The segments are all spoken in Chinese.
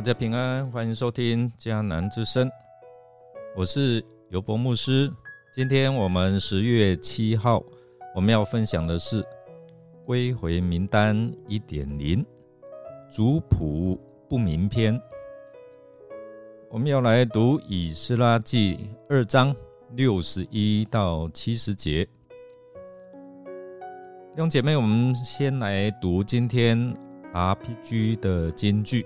大家平安，欢迎收听迦南之声，我是尤博牧师。今天我们十月七号，我们要分享的是归回名单一点零族谱不明篇。我们要来读以斯拉记二章六十一到七十节。弟兄姐妹，我们先来读今天 RPG 的金句。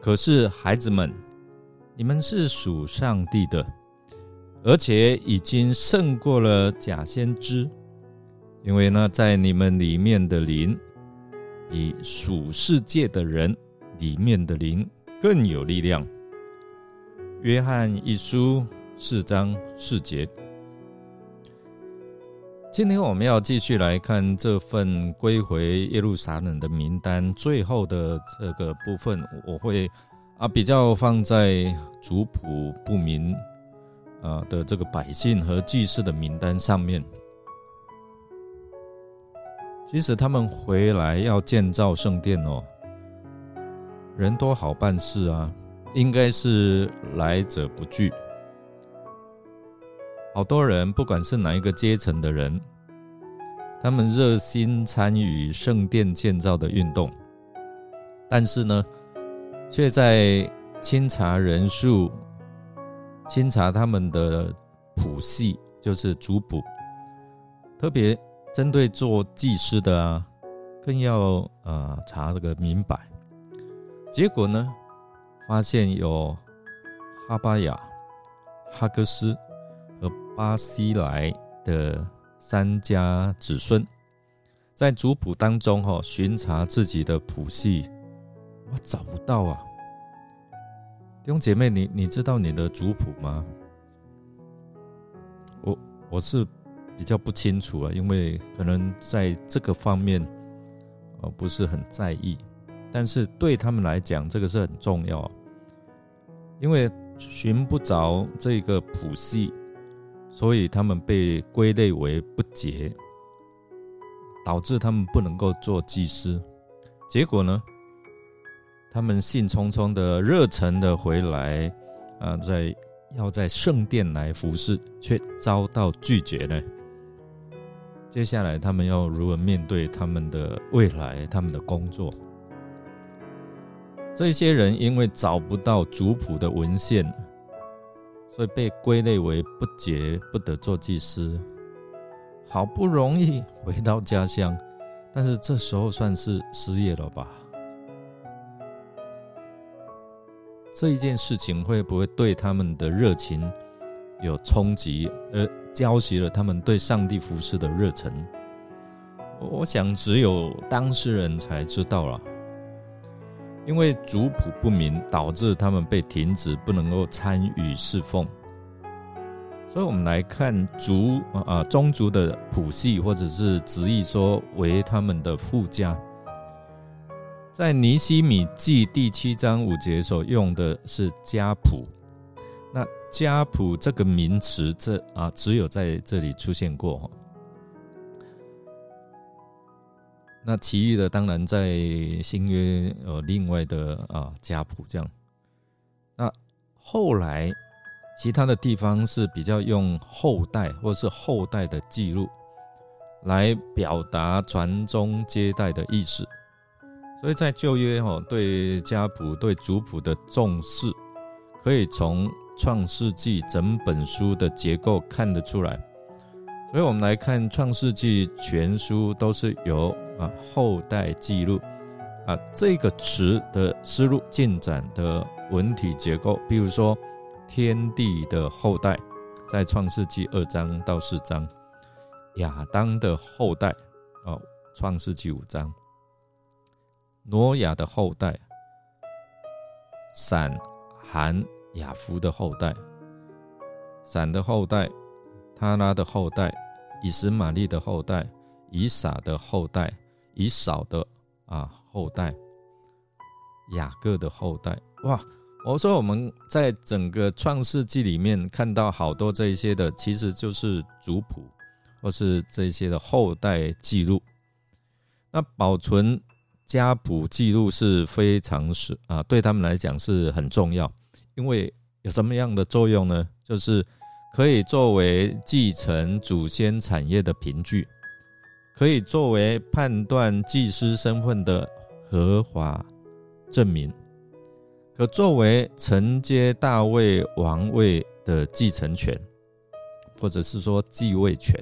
可是，孩子们，你们是属上帝的，而且已经胜过了假先知，因为呢，在你们里面的灵，比属世界的人里面的灵更有力量。约翰一书四章四节。今天我们要继续来看这份归回耶路撒冷的名单，最后的这个部分，我会啊比较放在族谱不明啊的这个百姓和祭司的名单上面。其实他们回来要建造圣殿哦，人多好办事啊，应该是来者不拒。好多人，不管是哪一个阶层的人，他们热心参与圣殿建造的运动，但是呢，却在清查人数、清查他们的谱系，就是族谱，特别针对做祭司的啊，更要呃查这个明白。结果呢，发现有哈巴雅、哈格斯。巴西来的三家子孙，在族谱当中哈巡查自己的谱系，我找不到啊！弟兄姐妹，你你知道你的族谱吗？我我是比较不清楚啊，因为可能在这个方面，呃不是很在意，但是对他们来讲，这个是很重要，因为寻不着这个谱系。所以他们被归类为不洁，导致他们不能够做祭司。结果呢，他们兴冲冲的、热忱的回来，啊，在要在圣殿来服侍，却遭到拒绝呢。接下来他们要如何面对他们的未来、他们的工作？这些人因为找不到族谱的文献。所以被归类为不洁，不得做祭司。好不容易回到家乡，但是这时候算是失业了吧？这一件事情会不会对他们的热情有冲击，而浇熄了他们对上帝服侍的热忱？我想只有当事人才知道了。因为族谱不明，导致他们被停止，不能够参与侍奉。所以，我们来看族啊宗族的谱系，或者是直译说为他们的附加。在尼西米记第七章五节所用的是家谱。那家谱这个名词，这啊只有在这里出现过。那其余的当然在新约呃另外的啊家谱这样，那后来其他的地方是比较用后代或是后代的记录来表达传宗接代的意思，所以在旧约哦对家谱对族谱的重视，可以从创世纪整本书的结构看得出来，所以我们来看创世纪全书都是由。啊，后代记录啊，这个词的思路进展的文体结构，比如说天地的后代，在创世纪二章到四章；亚当的后代，哦，创世纪五章；挪亚的后代，闪、含、雅夫的后代；闪的后代，他拉的后代，以实玛利的后代，以撒的后代。以少的啊后代，雅各的后代哇！我说我们在整个创世纪里面看到好多这一些的，其实就是族谱或是这些的后代记录。那保存家谱记录是非常是啊，对他们来讲是很重要，因为有什么样的作用呢？就是可以作为继承祖先产业的凭据，可以作为判断祭司身份的合法证明，可作为承接大卫王位的继承权，或者是说继位权。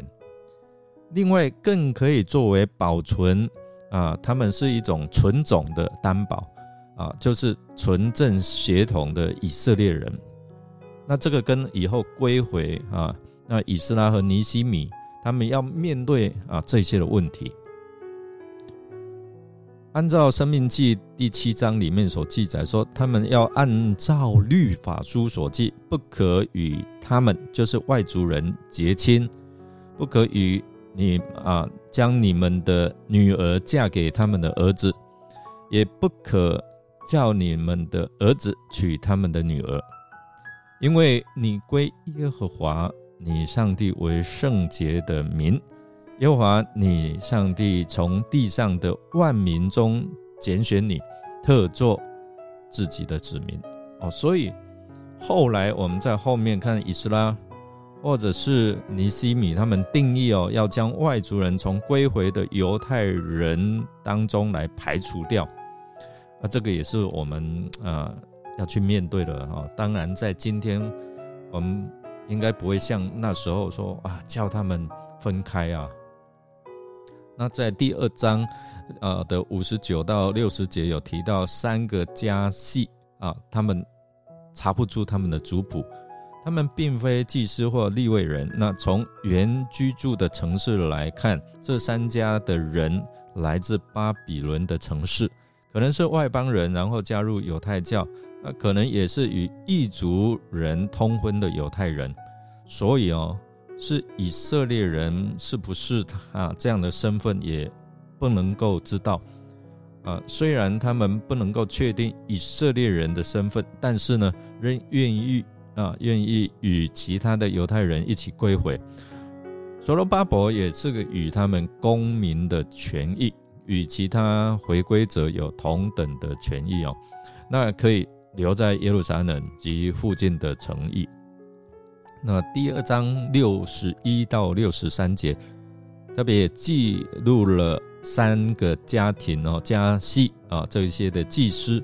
另外，更可以作为保存。啊，他们是一种纯种的担保啊，就是纯正血统的以色列人。那这个跟以后归回啊，那以斯拉和尼西米他们要面对啊这些的问题。按照《生命记》第七章里面所记载说，他们要按照律法书所记，不可与他们就是外族人结亲，不可与。你啊，将你们的女儿嫁给他们的儿子，也不可叫你们的儿子娶他们的女儿，因为你归耶和华你上帝为圣洁的民，耶和华你上帝从地上的万民中拣选你，特作自己的子民。哦，所以后来我们在后面看以斯拉。或者是尼西米他们定义哦，要将外族人从归回的犹太人当中来排除掉，啊，这个也是我们啊要去面对的哈。当然，在今天我们应该不会像那时候说啊，叫他们分开啊。那在第二章呃的五十九到六十节有提到三个家系啊，他们查不出他们的族谱。他们并非祭司或立位人。那从原居住的城市来看，这三家的人来自巴比伦的城市，可能是外邦人，然后加入犹太教。那可能也是与异族人通婚的犹太人。所以哦，是以色列人是不是他这样的身份也不能够知道。啊，虽然他们不能够确定以色列人的身份，但是呢，仍愿意。啊，愿意与其他的犹太人一起归回。所罗巴伯也是个与他们公民的权益，与其他回归者有同等的权益哦。那可以留在耶路撒冷及附近的城邑。那第二章六十一到六十三节，特别记录了三个家庭哦，家系啊，这些的祭司，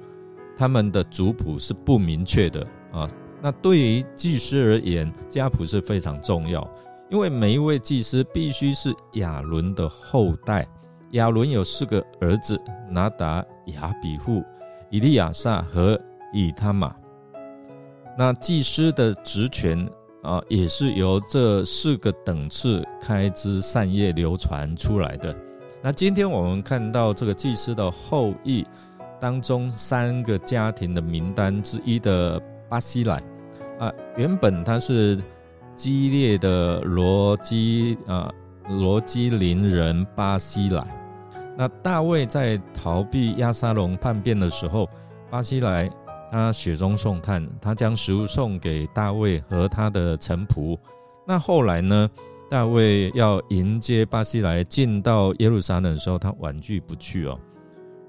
他们的族谱是不明确的啊。那对于祭司而言，家谱是非常重要，因为每一位祭司必须是亚伦的后代。亚伦有四个儿子：拿达、亚比户、以利亚撒和以他玛。那祭司的职权啊，也是由这四个等次开枝散叶流传出来的。那今天我们看到这个祭司的后裔当中三个家庭的名单之一的。巴西来啊，原本他是激烈的罗基啊罗基林人巴西来。那大卫在逃避亚沙龙叛变的时候，巴西来他雪中送炭，他将食物送给大卫和他的臣仆。那后来呢，大卫要迎接巴西来进到耶路撒冷的时候，他婉拒不去哦。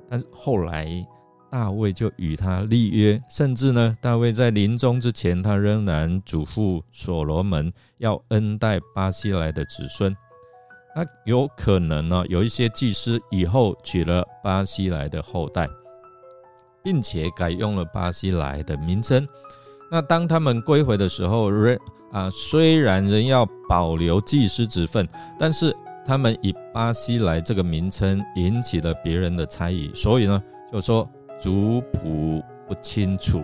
但是后来。大卫就与他立约，甚至呢，大卫在临终之前，他仍然嘱咐所罗门要恩待巴西来的子孙。那有可能呢，有一些祭司以后娶了巴西来的后代，并且改用了巴西来的名称。那当他们归回的时候，仍啊，虽然仍要保留祭司之分，但是他们以巴西来这个名称引起了别人的猜疑，所以呢，就说。族谱不清楚，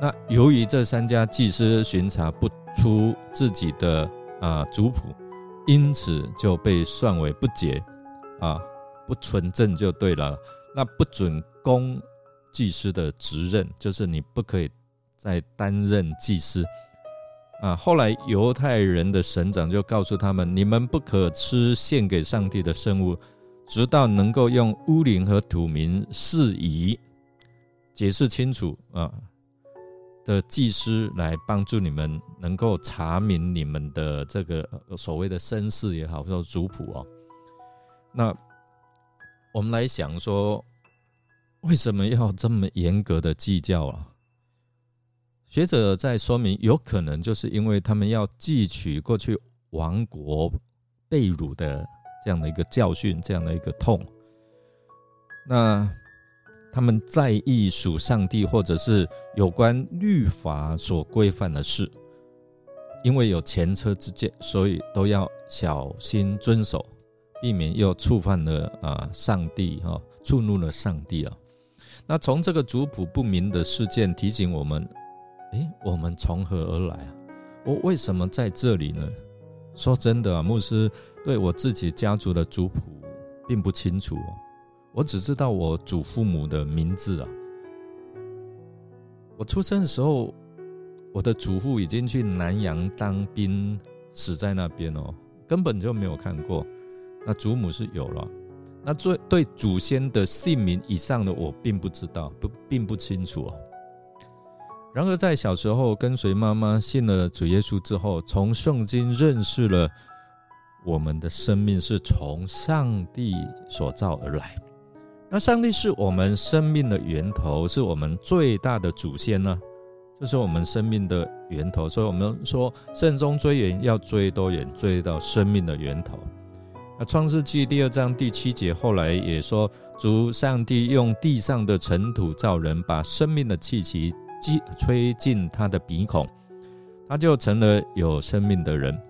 那由于这三家祭司巡查不出自己的啊族谱，因此就被算为不洁啊不纯正就对了。那不准供祭司的职任，就是你不可以再担任祭司啊。后来犹太人的省长就告诉他们：你们不可吃献给上帝的圣物，直到能够用乌灵和土民释疑。解释清楚啊的祭司来帮助你们能够查明你们的这个所谓的身世也好，或者族谱哦。那我们来想说，为什么要这么严格的计较啊？学者在说明，有可能就是因为他们要汲取过去亡国被辱的这样的一个教训，这样的一个痛。那他们在意属上帝或者是有关律法所规范的事，因为有前车之鉴，所以都要小心遵守，避免又触犯了啊上帝哈，触怒了上帝啊。那从这个族谱不明的事件提醒我们，诶，我们从何而来啊？我为什么在这里呢？说真的啊，牧师对我自己家族的族谱并不清楚。我只知道我祖父母的名字啊。我出生的时候，我的祖父已经去南洋当兵，死在那边哦，根本就没有看过。那祖母是有了，那最对祖先的姓名以上的我并不知道，不并不清楚哦。然而在小时候跟随妈妈信了主耶稣之后，从圣经认识了我们的生命是从上帝所造而来。那上帝是我们生命的源头，是我们最大的祖先呢，就是我们生命的源头。所以，我们说慎终追远，要追多远？追到生命的源头。那创世纪第二章第七节后来也说，主上帝用地上的尘土造人，把生命的气息击吹进他的鼻孔，他就成了有生命的人。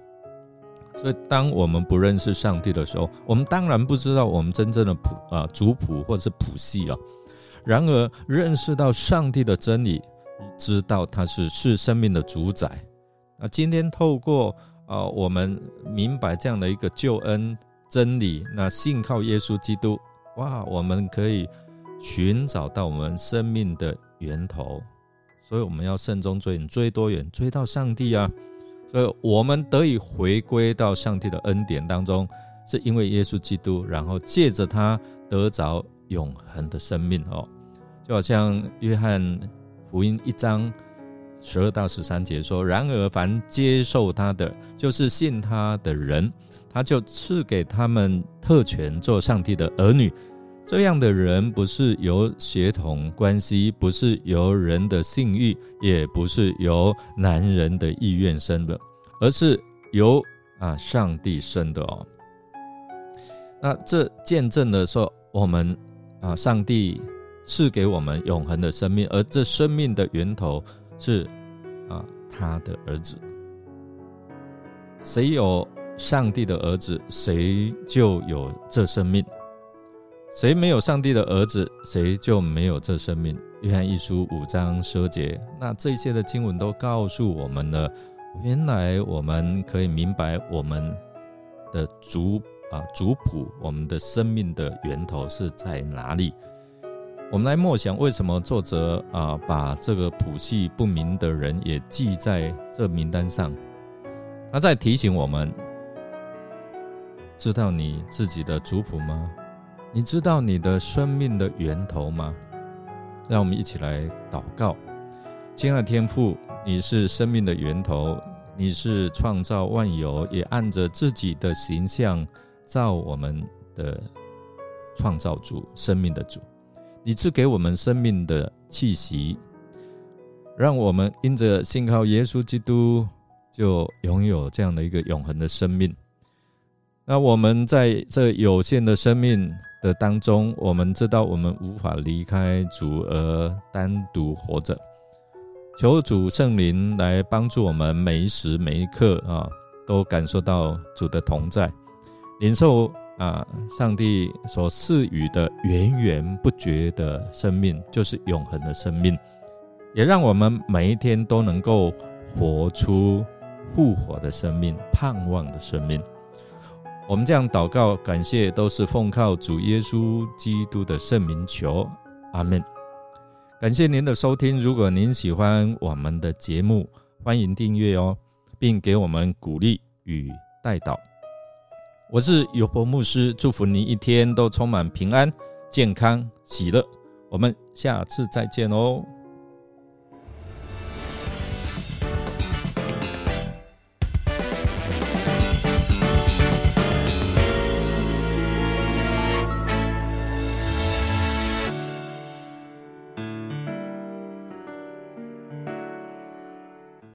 所以，当我们不认识上帝的时候，我们当然不知道我们真正的谱啊族谱或者是谱系啊。然而，认识到上帝的真理，知道他是是生命的主宰。那今天透过啊，我们明白这样的一个救恩真理，那信靠耶稣基督，哇，我们可以寻找到我们生命的源头。所以，我们要慎重追，追多远？追到上帝啊！所以我们得以回归到上帝的恩典当中，是因为耶稣基督，然后借着他得着永恒的生命哦。就好像约翰福音一章十二到十三节说：“然而凡接受他的，就是信他的人，他就赐给他们特权做上帝的儿女。这样的人不是由血统关系，不是由人的性欲，也不是由男人的意愿生的。”而是由啊上帝生的哦，那这见证的说，我们啊上帝赐给我们永恒的生命，而这生命的源头是啊他的儿子。谁有上帝的儿子，谁就有这生命；谁没有上帝的儿子，谁就没有这生命。约翰一书五章十二节，那这些的经文都告诉我们了。原来我们可以明白我们的族啊族谱，我们的生命的源头是在哪里？我们来默想，为什么作者啊把这个谱系不明的人也记在这名单上？他在提醒我们：知道你自己的族谱吗？你知道你的生命的源头吗？让我们一起来祷告，亲爱的天父。你是生命的源头，你是创造万有，也按着自己的形象造我们的创造主，生命的主。你赐给我们生命的气息，让我们因着信靠耶稣基督，就拥有这样的一个永恒的生命。那我们在这有限的生命的当中，我们知道我们无法离开主而单独活着。求主圣灵来帮助我们，每一时每一刻啊，都感受到主的同在，领受啊上帝所赐予的源源不绝的生命，就是永恒的生命，也让我们每一天都能够活出复活的生命、盼望的生命。我们这样祷告、感谢，都是奉靠主耶稣基督的圣名求，阿门。感谢您的收听。如果您喜欢我们的节目，欢迎订阅哦，并给我们鼓励与带导。我是尤伯牧师，祝福您一天都充满平安、健康、喜乐。我们下次再见哦。